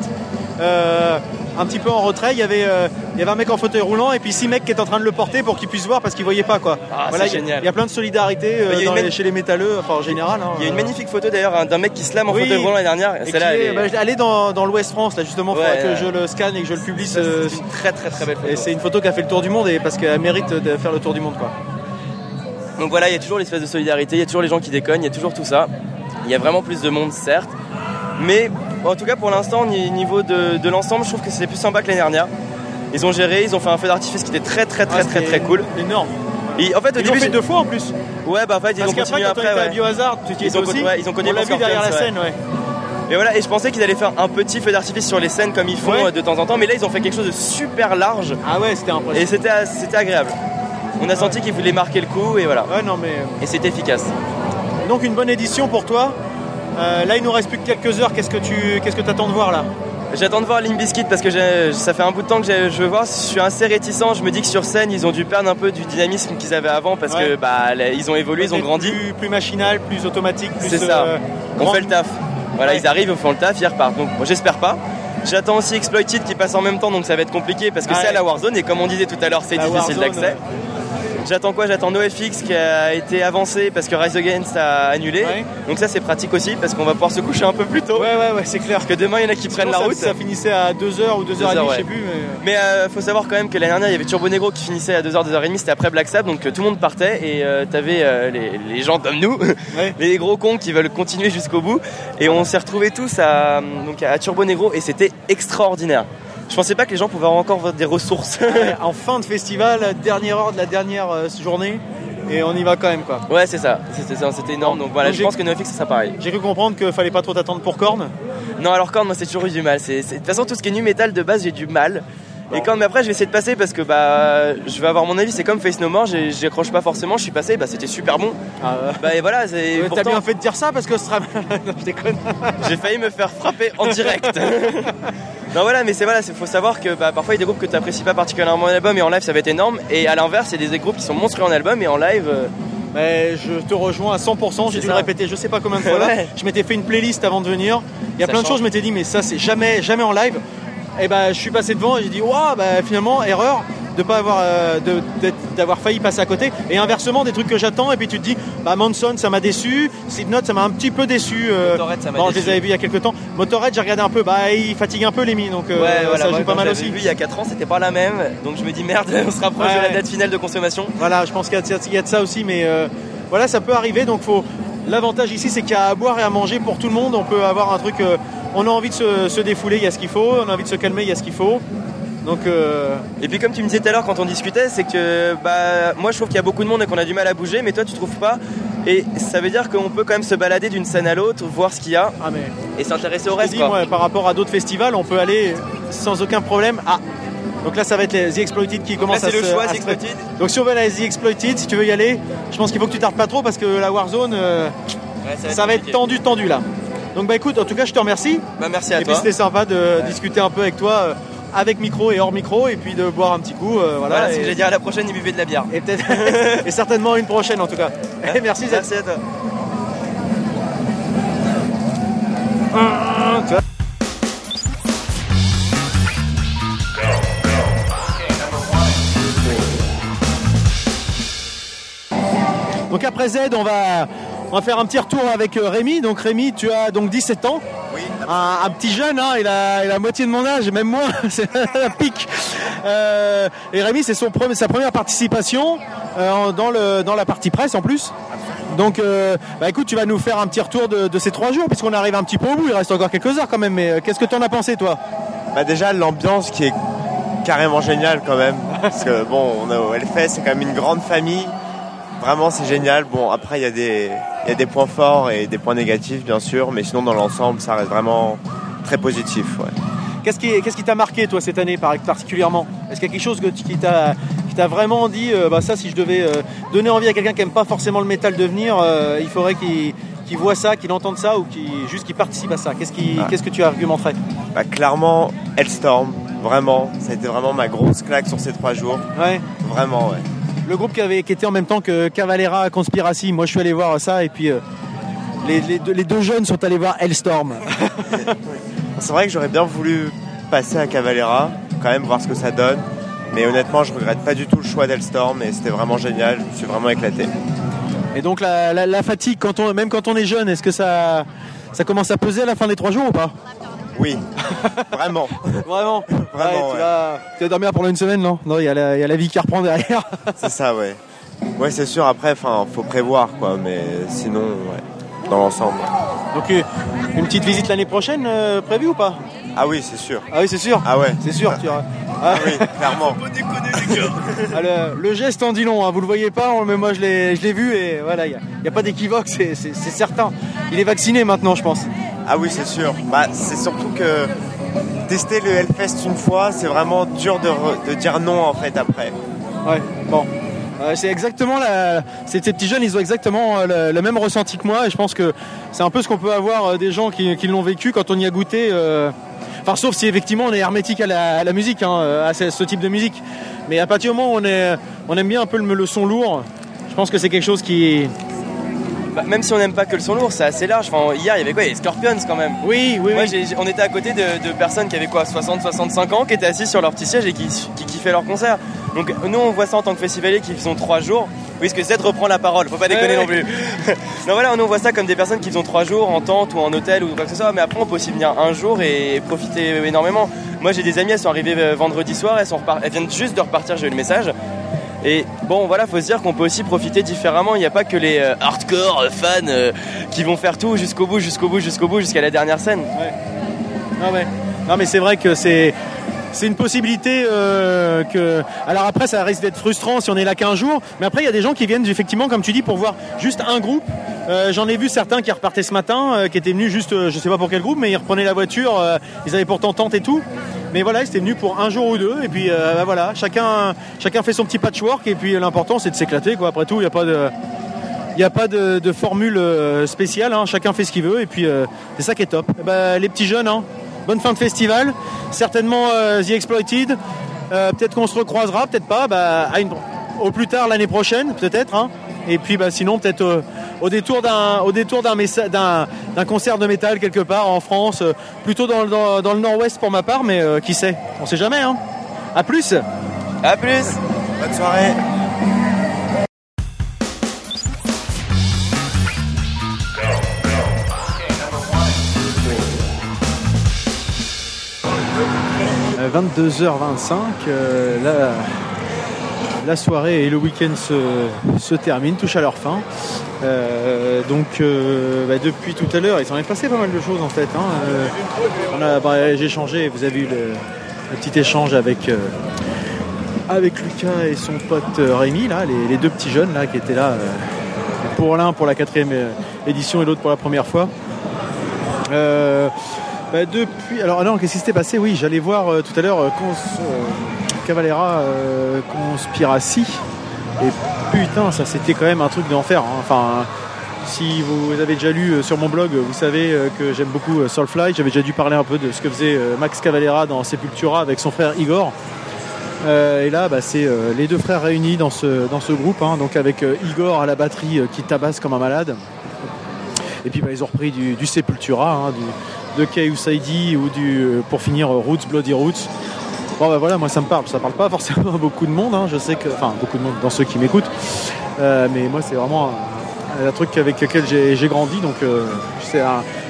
Euh, un petit peu en retrait, il y, avait, euh, il y avait un mec en fauteuil roulant et puis six mecs qui étaient en train de le porter pour qu'il puisse voir parce qu'il voyait pas quoi. Ah, voilà, génial. Il y a plein de solidarité euh, chez les métalleux, enfin en général. Hein, il y a une magnifique photo d'ailleurs hein, d'un mec qui se lame en fauteuil roulant l'année dernière. Celle-là, elle, est... bah, dans, dans l'Ouest France là justement, il faudrait que je le scanne et que je le publie. C'est une très très très belle photo. Et c'est une photo qui a fait le tour du monde et parce qu'elle mérite de faire le tour du monde quoi. Donc voilà, il y a toujours l'espèce de solidarité, il y a toujours les gens qui déconnent, il y a toujours tout ça. Il y a vraiment plus de monde, certes. Mais en tout cas, pour l'instant, au niveau de, de l'ensemble, je trouve que c'est plus sympa que l'année dernière. Ils ont géré, ils ont fait un feu d'artifice qui était très très très Ah, très très cool. Énorme. Et en fait, au Ils début, fait deux fois en plus. ouais, bah en fait, ils Parce ont continué quand on après. était à ouais. Biohazard, tu Ils ont aussi. con- ouais, ils ont continué On l'a vu derrière la scène, ouais. Et voilà, et je pensais qu'ils allaient faire un petit feu d'artifice sur les scènes comme ils font Ouais. euh, de temps en temps, mais là ils ont fait quelque chose de super large Ah ouais, c'était impressionnant. et c'était c'était agréable. On a senti qu'ils voulaient marquer le coup et voilà. Ouais, non, mais. Et c'était efficace. Donc une bonne édition pour toi. Euh, là, il nous reste plus que quelques heures. Qu'est-ce que tu qu'est-ce que attends de voir là? J'attends de voir Limp Bizkit parce que ça fait un bout de temps que je veux voir. Je suis assez réticent. Je me dis que sur scène, ils ont dû perdre un peu du dynamisme qu'ils avaient avant parce Ouais. que bah, ils ont évolué, ils ont grandi. Plus, plus machinal, plus automatique, plus. C'est ça. euh, On grand. fait le taf. Voilà, Ouais. ils arrivent, ils font le taf, ils repartent. Donc, bon, j'espère pas. J'attends aussi Exploited qui passe en même temps, donc ça va être compliqué parce que Ouais. c'est à la Warzone et comme on disait tout à l'heure, c'est difficile d'accès. J'attends quoi? J'attends NoFX qui a été avancé parce que Rise Against a annulé. Ouais. Donc ça c'est pratique aussi parce qu'on va pouvoir se coucher un peu plus tôt. Ouais, ouais, ouais, c'est clair. Parce que demain il y en a qui prennent la route. Ça, finissait à 2h ou 2h30, Deux heures, je sais plus. Mais... Mais euh, faut savoir quand même que l'année dernière il y avait Turbo Negro qui finissait à 2h, 2h30, c'était après Black Sabbath donc euh, tout le monde partait et euh, t'avais euh, les, les gens comme nous, Ouais. les gros cons qui veulent continuer jusqu'au bout et on s'est retrouvés tous à, donc à Turbo Negro et c'était extraordinaire. Je pensais pas que les gens pouvaient avoir encore des ressources. Ouais, en fin de festival, dernière heure de la dernière euh, journée, et on y va quand même quoi. ouais c'est ça, c'était ça, c'était énorme donc voilà Donc je pense que NoFX ça sera pareil. J'ai cru comprendre qu'il fallait pas trop t'attendre pour Korn. Non alors Korn moi c'est toujours eu du mal, c'est, c'est- de toute façon tout ce qui est nu metal de base j'ai du mal. Et quand mais après je vais essayer de passer parce que bah je vais avoir mon avis c'est comme Face No More j'ai- j'y accroche pas forcément je suis passé bah c'était super bon bah et voilà c'est T'as pourtant- bien fait de dire ça parce que ce sera. non, je déconne. J'ai failli me faire frapper en direct. non voilà, mais c'est voilà, il faut savoir que bah, parfois il y a des groupes que tu n'apprécies pas particulièrement en album et en live ça va être énorme. Et à l'inverse, il y a des groupes qui sont monstrueux en album et en live. euh, Mais je te rejoins à 100%, j'ai dû ça. le répéter je sais pas combien de fois là. Ouais. Je m'étais fait une playlist avant de venir. Il y a Ça plein de choses, je m'étais dit mais ça c'est jamais jamais en live. Et bah je suis passé devant et j'ai dit waouh bah finalement erreur de pas avoir euh, d'avoir failli passer à côté et inversement des trucs que j'attends et puis tu te dis bah Manson ça m'a déçu, Slipknot ça m'a un petit peu déçu euh, Motorhead, ça m'a bon, je déçu. les avais vus il y a quelques temps. Motorhead j'ai regardé un peu bah il fatigue un peu les mi donc euh, ouais, voilà, ça moi, joue pas mal aussi. vu il y a 4 ans, c'était pas la même. Donc je me dis merde, on se rapproche Ouais, de la date finale de consommation. Voilà, je pense qu'il y, y a de ça aussi, mais euh, voilà, ça peut arriver. Donc, faut. L'avantage ici, c'est qu'il y a à boire et à manger pour tout le monde. On peut avoir un truc. On a envie de se, se défouler, il y a ce qu'il faut. On a envie de se calmer, il y a ce qu'il faut. Donc, euh, Et puis comme tu me disais tout à l'heure quand on discutait, c'est que bah moi je trouve qu'il y a beaucoup de monde et qu'on a du mal à bouger, mais toi tu trouves pas. Et ça veut dire qu'on peut quand même se balader d'une scène à l'autre, voir ce qu'il y a ah mais. et s'intéresser au reste. dis, quoi. moi, par rapport à d'autres festivals, on peut aller sans aucun problème. Ah. Donc là, ça va être les The Exploited qui commence à c'est le se- choix, à se- Exploited. Donc si on veut aller à The Exploited, si tu veux y aller, je pense qu'il faut que tu tardes pas trop parce que la Warzone, euh, Ouais, ça va être tendu, tendu là. Donc bah écoute, en tout cas, je te remercie. Bah merci à Et puis toi. c'était sympa de discuter un peu avec toi euh, avec micro et hors micro et puis de boire un petit coup. euh, voilà, Voilà, ce et, que j'allais dire à la prochaine, il buvait de la bière. et peut-être et certainement une prochaine en tout cas. Et merci Zed. Merci à toi. Tu vois. Donc après Z, on va, on va faire un petit retour avec euh, Rémi. Donc Rémi, tu as donc 17 ans. Oui. Un, un petit jeune, hein, il, a, il a la moitié de mon âge, même moins, c'est la pique. Euh, et Rémi, c'est son sa première participation euh, dans, le, dans la partie presse en plus. Donc, euh, bah écoute, tu vas nous faire un petit retour de, de ces trois jours, puisqu'on arrive un petit peu au bout. Il reste encore quelques heures quand même. Mais qu'est-ce que tu en as pensé, toi? Bah déjà l'ambiance qui est carrément géniale quand même. Parce que bon, on a au Hellfest, c'est quand même une grande famille. Vraiment c'est génial. Bon après il y, a des- y a des points forts et des points négatifs bien sûr, mais sinon dans l'ensemble ça reste vraiment très positif. Ouais. Qu'est-ce qui qu'est-ce qui t'a marqué, toi, cette année par- particulièrement? Est-ce qu'il y a quelque chose que tu- qui t'a vraiment dit, euh, bah ça, si je devais euh, donner envie à quelqu'un qui aime pas forcément le métal de venir, euh, il faudrait qu'il voit ça, qu'il entende ça ou qu'il juste qu'il participe à ça? Qu'est-ce qui, Ah. qu'est-ce que tu argumenterais Bah, clairement Hellstorm, vraiment, ça a été vraiment ma grosse claque sur ces trois jours. Ouais. Vraiment ouais. Le groupe qui avait qui était en même temps que Cavalera Conspiracy. Moi, je suis allé voir ça et puis euh, les, les deux, les deux jeunes sont allés voir Hellstorm. C'est vrai que j'aurais bien voulu passer à Cavalera, quand même voir ce que ça donne. Mais honnêtement, je regrette pas du tout le choix d'Hellstorm et c'était vraiment génial. Je me suis vraiment éclaté. Et donc la, la- la fatigue, quand on, même quand on est jeune, est-ce que ça, ça commence à peser à la fin des trois jours ou pas? Oui, vraiment. Vraiment, Vraiment, tu, ouais. vas, tu vas dormir pendant une semaine, non? Non, il y, a la- il y a la vie qui reprend derrière. C'est ça, ouais. Ouais, c'est sûr. Après, enfin, faut prévoir, quoi. Mais sinon, ouais, dans l'ensemble. Donc une petite visite l'année prochaine euh, prévue ou pas? Ah oui, c'est sûr. Ah oui, c'est sûr. Ah ouais. C'est sûr. Tu Ah, Oui, clairement. ah, le, le geste en dit long. hein. Vous le voyez pas, mais moi je l'ai, je l'ai vu et voilà, il n'y a, pas d'équivoque, c'est certain. Il est vacciné maintenant, je pense. Ah oui, c'est sûr. Bah, c'est surtout que tester le Hellfest une fois, c'est vraiment dur de, re- de dire non en fait après. Ouais. Bon. Euh, c'est exactement la. Ces, petits jeunes, ils ont exactement euh, le, même ressenti que moi, et je pense que c'est un peu ce qu'on peut avoir euh, des gens qui, qui l'ont vécu quand on y a goûté. Enfin, sauf si effectivement on est hermétique à la, musique, hein, à ce, ce type de musique. Mais à partir du moment où on, est, on aime bien un peu le, le son lourd, je pense que c'est quelque chose qui. Bah, même si on n'aime pas que le son lourd, c'est assez large. Enfin, hier, il y avait quoi? Il y avait Scorpions quand même. Oui, oui, Moi, oui. on était à côté de, de personnes qui avaient quoi? 60-65 ans, qui étaient assis sur leur petit siège et qui, qui kiffaient leur concert. Donc nous, on voit ça en tant que festivalier qui faisons trois jours. Oui, parce que Z reprend la parole, faut pas déconner Ouais, non plus. non voilà, nous on voit ça comme des personnes qui font trois jours en tente ou en hôtel ou quoi que ce soit, mais après on peut aussi venir un jour et profiter énormément. Moi j'ai des amies, elles sont arrivées euh, vendredi soir, elles, sont elles viennent juste de repartir, j'ai eu le message. Et bon voilà, faut se dire qu'on peut aussi profiter différemment. Il n'y a pas que les euh, hardcore euh, fans euh, qui vont faire tout jusqu'au bout, jusqu'au bout, jusqu'au bout, jusqu'à la dernière scène. Non, mais, non, mais c'est vrai que c'est. C'est une possibilité euh, que. Alors après, ça risque d'être frustrant si on est là qu'un jour. Mais après, il y a des gens qui viennent effectivement, comme tu dis, pour voir juste un groupe. Euh, J'en ai vu certains qui repartaient ce matin, euh, qui étaient venus juste, je sais pas pour quel groupe, mais ils reprenaient la voiture. ils avaient pourtant tente et tout. Mais voilà, ils étaient venus pour un jour ou deux. Et puis bah, voilà, chacun, chacun fait son petit patchwork. Et puis l'important, c'est de s'éclater. Quoi. Après tout, il n'y a pas de. Il a pas de, formule spéciale, hein. chacun fait ce qu'il veut et puis c'est ça qui est top. Eh ben, les petits jeunes, hein, bonne fin de festival, certainement euh, The Exploited, Euh, peut-être qu'on se recroisera, peut-être pas, bah, à une- au plus tard l'année prochaine peut-être. hein. Et puis bah, sinon peut-être euh, au détour d'un au détour d'un messa- d'un d'un concert de métal quelque part en France, euh, plutôt dans, le- dans, dans le nord-ouest pour ma part, mais euh, qui sait, on sait jamais. Hein. À plus A plus Bonne soirée. 22h25, euh, la, soirée et le week-end se, terminent, touchent à leur fin. Euh, donc euh, bah, depuis tout à l'heure, il s'en est passé pas mal de choses en fait. hein. Bah, j'ai échangé, vous avez eu le, petit échange avec, avec Lucas et son pote Rémi, là, les, deux petits jeunes là, qui étaient là pour l'un pour la quatrième édition et l'autre pour la première fois. Bah, depuis. Alors, non, qu'est-ce qui s'était passé? Oui, j'allais voir euh, tout à l'heure euh, Cavalera Conspiracy. Et putain, ça c'était quand même un truc d'enfer. hein. Enfin, si vous avez déjà lu sur mon blog, vous savez que j'aime beaucoup Soulfly. J'avais déjà dû parler un peu de ce que faisait Max Cavalera dans Sepultura avec son frère Igor. Et là, bah, c'est les deux frères réunis dans ce, dans ce groupe, hein, donc avec Igor à la batterie qui tabasse comme un malade. Et puis bah, ils ont repris du, du Sepultura, hein, de Chaos ID ou du, euh, pour finir, euh, Roots, Bloody Roots. Bon bah voilà, moi ça me parle, ça parle pas forcément à beaucoup de monde, hein, je sais que, enfin beaucoup de monde dans ceux qui m'écoutent, Euh, mais moi c'est vraiment un, truc avec lequel j'ai grandi, donc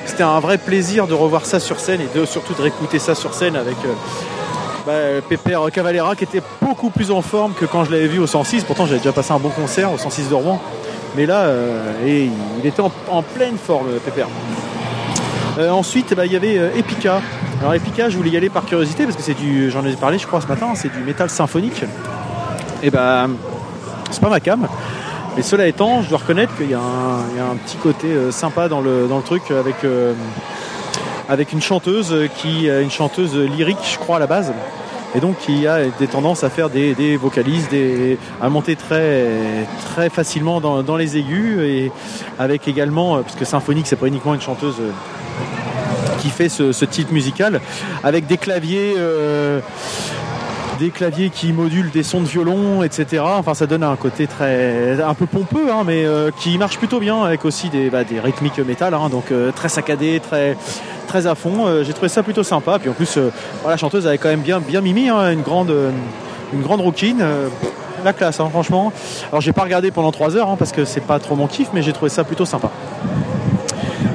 c'était un vrai plaisir de revoir ça sur scène et de, surtout de réécouter ça sur scène avec euh, bah, Pépère Cavalera qui était beaucoup plus en forme que quand je l'avais vu au 106, pourtant j'avais déjà passé un bon concert au 106 de Rouen, mais là il était en, en pleine forme Pépère. Euh, ensuite, bah, il y avait euh, Epica. Alors Epica, je voulais y aller par curiosité parce que c'est du, j'en ai parlé, je crois, ce matin, c'est du métal symphonique. Et ben, c'est pas ma cam. Mais cela étant, je dois reconnaître qu'il y, a un il y a un petit côté euh, sympa dans le, dans le truc avec, avec une chanteuse qui, une chanteuse lyrique, je crois à la base. Et donc qui a des tendances à faire des, des vocalises, à monter très, très facilement dans, dans les aigus et avec également, parce que symphonique c'est pas uniquement une chanteuse qui fait ce, type musical, avec des claviers, euh, des claviers qui modulent des sons de violon, etc. Enfin, ça donne un côté très, un peu pompeux, hein, mais euh, qui marche plutôt bien, avec aussi des, bah, des rythmiques métal, hein, donc euh, très saccadé, très, très à fond. J'ai trouvé ça plutôt sympa. Puis en plus, la chanteuse avait quand même bien, bien mimi, hein, une grande, une grande rouquine. la classe, franchement. Alors, j'ai pas regardé pendant 3 heures parce que c'est pas trop mon kiff, mais j'ai trouvé ça plutôt sympa.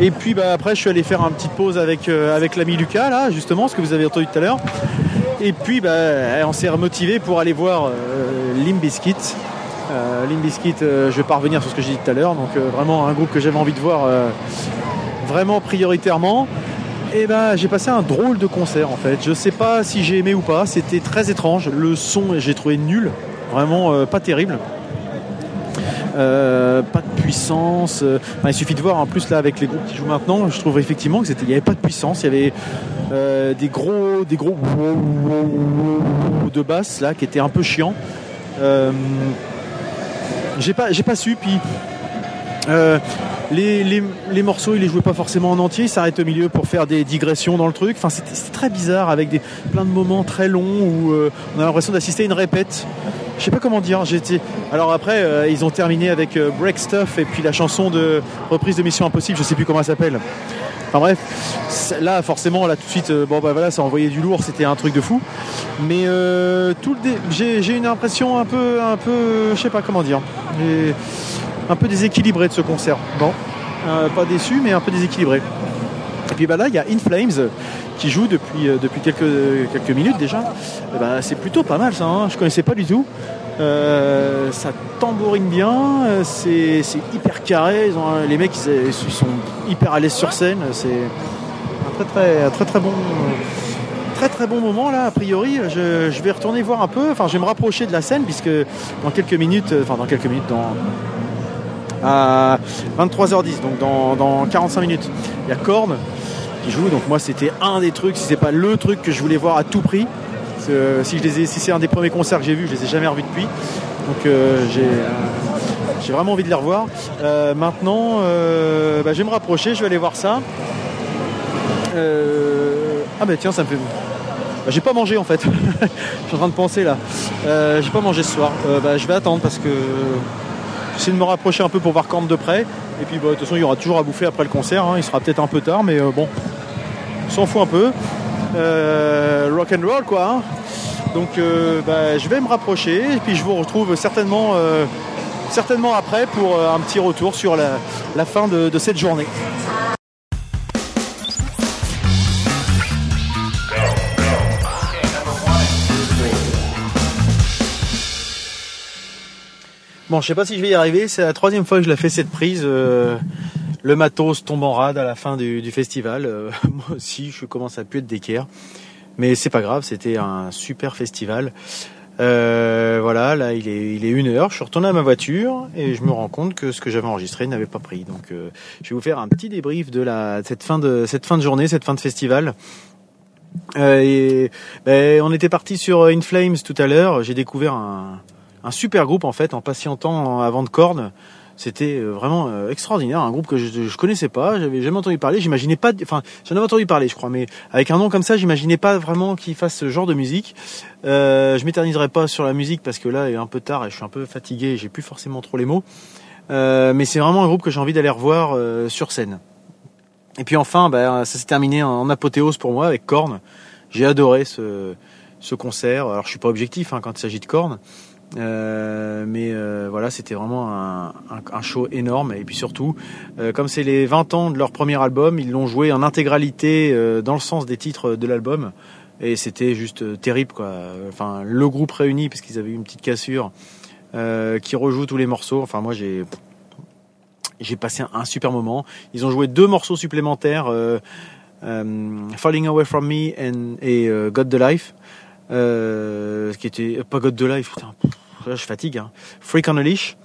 Et puis bah, après, je suis allé faire une petite pause avec, euh, avec l'ami Lucas, là, justement, ce que vous avez entendu tout à l'heure. Et puis, bah, on s'est remotivé pour aller voir euh, Limp Bizkit. Euh, Limbiskit, euh, je vais pas revenir sur ce que j'ai dit tout à l'heure, donc vraiment un groupe que j'avais envie de voir vraiment prioritairement. Et ben j'ai passé un drôle de concert en fait. Je sais pas si j'ai aimé ou pas, c'était très étrange. Le son j'ai trouvé nul, vraiment pas terrible. Euh, pas de puissance. euh, il suffit de voir en plus là avec les groupes qui jouent maintenant, je trouve effectivement que il n'y avait pas de puissance. Il y avait euh, des gros, des gros de basse là qui étaient un peu chiants. J'ai pas, pas su. Puis les, les- morceaux, ils les jouaient pas forcément en entier. Ils s'arrêtent au milieu pour faire des digressions dans le truc. Enfin, c'était, très bizarre avec des plein de moments très longs où on a l'impression d'assister à une répète. Je sais pas comment dire. J'étais. Alors après, euh, ils ont terminé avec euh, Break Stuff et puis la chanson de reprise de Mission Impossible. Je sais plus comment elle s'appelle. Enfin bref, là forcément, là tout de suite, euh, bon bah voilà, ça envoyait du lourd. C'était un truc de fou. Mais tout le j'ai, j'ai une impression un peu, un peu, je sais pas comment dire, un peu déséquilibré de ce concert. Bon, pas déçu, mais un peu déséquilibré. Et puis bah là, il y a In Flames qui joue depuis, euh, quelques, minutes déjà. Et bah, c'est plutôt pas mal ça, hein. je connaissais pas du tout. Euh, ça tambourine bien, euh, c'est hyper carré. Les mecs sont hyper à l'aise sur scène. C'est un très très bon euh, très très bon moment là. A priori, je, vais retourner voir un peu. Enfin, je vais me rapprocher de la scène puisque dans quelques minutes, euh, enfin dans quelques minutes, dans à 23h10, donc dans, dans 45 minutes, il y a Korn qui. Donc moi, c'était un des trucs, si c'est pas le truc que je voulais voir à tout prix. Que si, je les ai- si c'est un des premiers concerts que j'ai vu, je les ai jamais revus depuis. Donc euh, j'ai euh, j'ai vraiment envie de les revoir. Euh, maintenant, euh, bah, je vais me rapprocher, je vais aller voir ça. Euh, ah bah tiens, ça me fait. Bah, j'ai pas mangé en fait. je suis en train de penser là. Euh, j'ai pas mangé ce soir. Euh, bah, je vais attendre parce que j'essaie de me rapprocher un peu pour voir Korn de près. Et puis bah, de toute façon, il y aura toujours à bouffer après le concert. hein. Il sera peut-être un peu tard, mais euh, bon, on s'en fout un peu. Euh, rock and roll quoi. hein. Donc euh, bah, je vais me rapprocher et puis je vous retrouve certainement, après pour un petit retour sur la, fin de cette journée. Bon, je sais pas si je vais y arriver. C'est la troisième fois que je la fais cette prise. euh, le matos tombe en rade à la fin du, festival. Euh, moi aussi, je commence à puer de d'équerre. Mais c'est pas grave, c'était un super festival. Euh, voilà, là il est, une heure. Je suis retourné à ma voiture et je me rends compte que ce que j'avais enregistré n'avait pas pris. Donc, je vais vous faire un petit débrief de la cette fin de journée, cette fin de festival. Et, ben, on était parti sur In Flames tout à l'heure. J'ai découvert un, un super groupe en fait en patientant avant de corne. C'était euh, vraiment euh, extraordinaire, un groupe que je, je connaissais pas, j'avais jamais entendu parler, j'imaginais pas, enfin j'en avais entendu parler je crois, mais avec un nom comme ça, j'imaginais pas vraiment qu'ils fassent ce genre de musique. Euh, je m'éterniserai pas sur la musique parce que là il est un peu tard et je suis un peu fatigué, j'ai plus forcément trop les mots. Euh, mais c'est vraiment un groupe que j'ai envie d'aller revoir euh, sur scène. Et puis enfin, bah, ça s'est terminé en apothéose pour moi avec Korn. J'ai adoré ce, ce concert. Alors je suis pas objectif hein, quand il s'agit de Korn, euh, mais euh, voilà, c'était vraiment un, un, un show énorme. Et puis surtout, euh, comme c'est les 20 ans de leur premier album, ils l'ont joué en intégralité euh, dans le sens des titres de l'album. Et c'était juste euh, terrible, quoi. Enfin, le groupe réuni, parce qu'ils avaient eu une petite cassure, qui rejoue tous les morceaux. Enfin, moi, j'ai j'ai passé un, super moment. Ils ont joué deux morceaux supplémentaires, Falling Away From Me and, et God the Life, euh, ce qui était pas God the Life, putain, je fatigue. Hein. Freak on a Leash.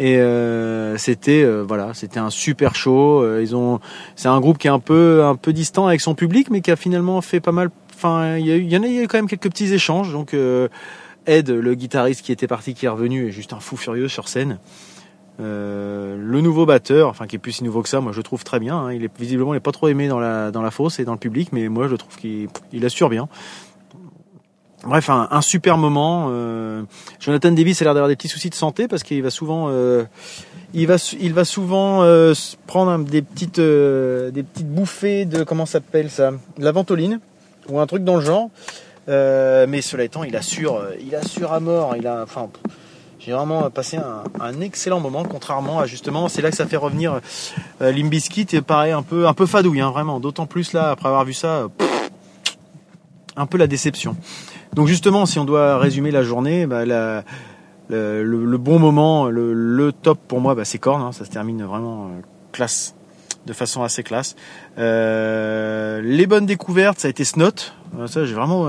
Et euh, c'était euh, voilà, c'était un super show. Euh, ils ont, c'est un groupe qui est un peu un peu distant avec son public, mais qui a finalement fait pas mal. Enfin, il y, en a, eu quand même quelques petits échanges. Donc Ed, le guitariste qui était parti, qui est revenu, est juste un fou furieux sur scène. Le nouveau batteur, enfin qui est plus si nouveau que ça, moi je le trouve très bien. hein. Il est visiblement il pas trop aimé dans la dans la fosse et dans le public, mais moi je trouve qu'il il assure bien. Bref, un, un super moment. euh, Jonathan Davis a l'air d'avoir des petits soucis de santé parce qu'il va souvent, euh, il va, il va souvent euh, prendre des petites, euh, des petites bouffées de comment s'appelle ça, la ventoline ou un truc dans le genre. Euh, mais cela étant, il assure, euh, il assure à mort. Il a, enfin, j'ai vraiment passé un, un excellent moment, contrairement à justement, c'est là que ça fait revenir euh, Limbiskit et pareil un peu, un peu fadouille, hein, vraiment. D'autant plus là après avoir vu ça, un peu la déception. Donc justement, si on doit résumer la journée, bah, la, le, bon moment, le, top pour moi, bah, c'est Korn. Hein. ça se termine vraiment classe, de façon assez classe. les bonnes découvertes, ça a été Snot. Ça, j'ai vraiment,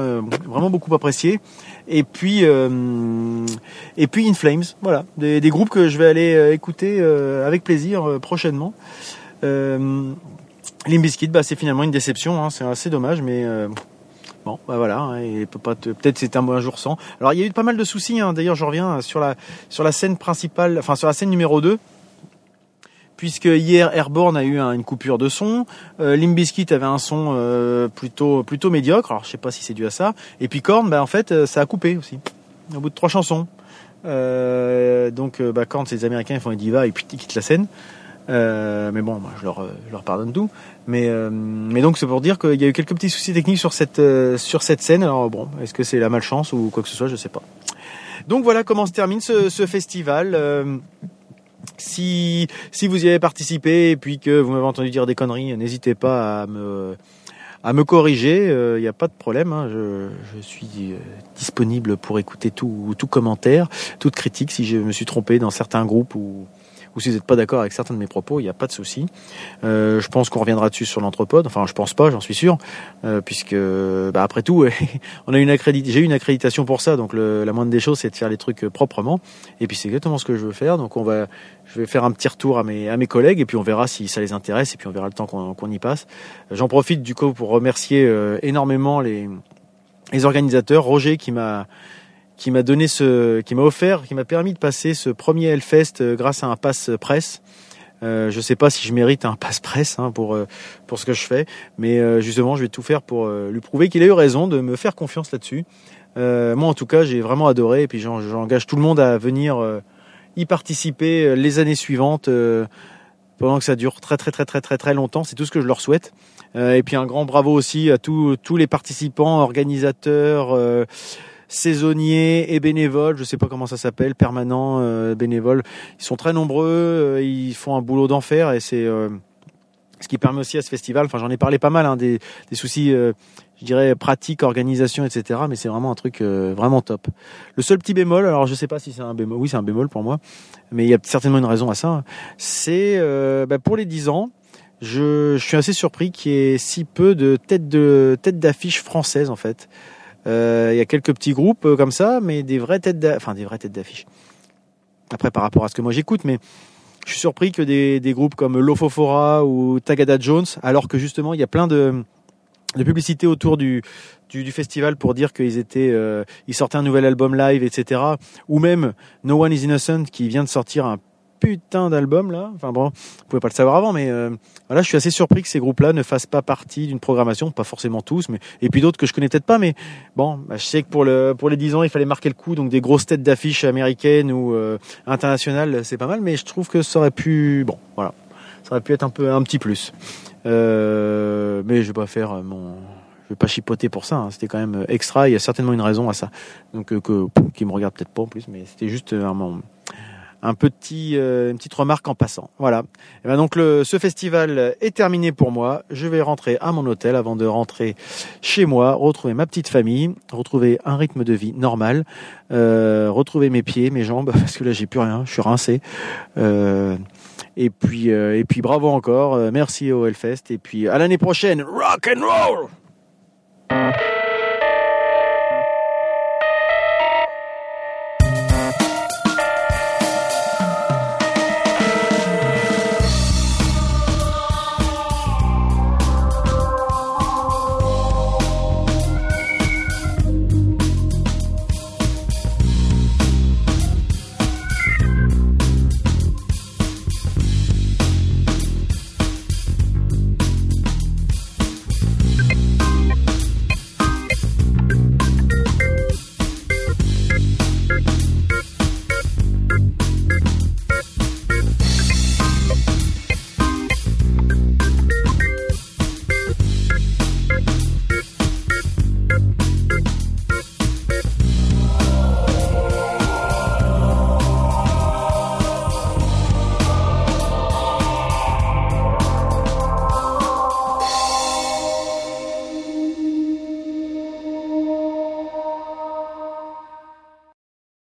vraiment beaucoup apprécié. Et puis, et puis In Flames. Voilà, des, des, groupes que je vais aller écouter avec plaisir prochainement. Limbiskit, bah, c'est finalement une déception, hein, c'est assez dommage, mais euh, bon, bah voilà, hein, peut pas peut-être c'est un, un jour sans. Alors il y a eu pas mal de soucis, hein, d'ailleurs je reviens sur la sur la scène principale, enfin sur la scène numéro 2 puisque hier Airborne a eu une coupure de son, euh, Limbiskit avait un son euh, plutôt plutôt médiocre, alors je sais pas si c'est dû à ça, et puis Korn, bah en fait euh, ça a coupé aussi, au bout de trois chansons. donc bah, Korn, c'est les Américains, ils font une diva et puis ils quittent la scène. Euh, mais bon, je, leur, je leur pardonne tout. Mais, euh, mais donc c'est pour dire qu'il y a eu quelques petits soucis techniques sur cette, euh, sur cette scène. Alors bon, est-ce que c'est la malchance ou quoi que ce soit, je sais pas. Donc voilà comment se termine ce, ce festival. si, si vous y avez participé et puis que vous m'avez entendu dire des conneries, n'hésitez pas à me, à me corriger. Il n'y a pas de problème. Hein. Je, je, suis disponible pour écouter tout, tout commentaire, toute critique si je me suis trompé dans certains groupes ou ou si vous n'êtes pas d'accord avec certains de mes propos, il n'y a pas de souci. Euh, je pense qu'on reviendra dessus sur l'anthropode. Enfin, je pense pas, j'en suis sûr, euh, puisque bah, après tout, on a une j'ai eu une accréditation pour ça. Donc le, la moindre des choses, c'est de faire les trucs proprement. Et puis c'est exactement ce que je veux faire. Donc on va, je vais faire un petit retour à mes à mes collègues et puis on verra si ça les intéresse et puis on verra le temps qu'on y passe. J'en profite du coup pour remercier euh, énormément les les organisateurs. Roger qui m'a qui m'a donné ce, qui m'a offert, qui m'a permis de passer ce premier Hellfest euh, grâce à un pass presse. Euh, je sais pas si je mérite un passe presse hein, pour euh, pour ce que je fais, mais euh, justement, je vais tout faire pour lui prouver qu'il a eu raison de me faire confiance là-dessus. moi, en tout cas, j'ai vraiment adoré, et puis j'engage tout le monde à venir y participer les années suivantes, pendant que ça dure très très très très très très longtemps. C'est tout ce que je leur souhaite. et puis un grand bravo aussi à tous tous les participants, organisateurs saisonniers et bénévoles, je sais pas comment ça s'appelle, permanents, euh, bénévoles. Ils sont très nombreux, euh, ils font un boulot d'enfer et c'est euh, ce qui permet aussi à ce festival. Enfin, j'en ai parlé pas mal, hein, des, des, soucis, je dirais pratiques, organisation, etc. Mais c'est vraiment un truc vraiment top. Le seul petit bémol, alors je sais pas si c'est un bémol, oui c'est un bémol pour moi, mais il y a certainement une raison à ça. Hein. C'est bah, pour les 10 ans. Je, je suis assez surpris qu'il y ait si peu de têtes de têtes d'affiches françaises en fait. Euh, il y a quelques petits groupes euh, comme ça, mais des vraies têtes, enfin d'affiche. Après, par rapport à ce que moi j'écoute, mais je suis surpris que des, groupes comme Lofofora ou Tagada Jones, alors que justement il y a plein de, de publicité autour du, festival pour dire qu'ils étaient, euh, ils sortaient un nouvel album live, etc. Ou même No One Is Innocent qui vient de sortir un putain d'album là. Enfin bon, vous pouvez pas le savoir avant, mais euh, voilà, je suis assez surpris que ces groupes-là ne fassent pas partie d'une programmation, pas forcément tous, mais et puis d'autres que je connais peut-être pas, mais bon, bah, je sais que pour le pour les 10 ans, il fallait marquer le coup, donc des grosses têtes d'affiches américaines ou euh, internationales, c'est pas mal, mais je trouve que ça aurait pu, bon, voilà, ça aurait pu être un peu un petit plus. Euh, mais je vais pas faire mon je vais pas chipoter pour ça. Hein. C'était quand même extra. Il y a certainement une raison à ça. Donc euh, que qui me regarde peut-être pas en plus, mais c'était juste un, un petit, euh, une petite remarque en passant. Voilà. Et eh ben donc le, ce festival est terminé pour moi. Je vais rentrer à mon hôtel avant de rentrer chez moi, retrouver ma petite famille, retrouver un rythme de vie normal, euh, retrouver mes pieds, mes jambes, parce que là j'ai plus rien, je suis rincé. Euh, et puis, et puis bravo encore, merci au Hellfest, et puis à l'année prochaine, rock and roll.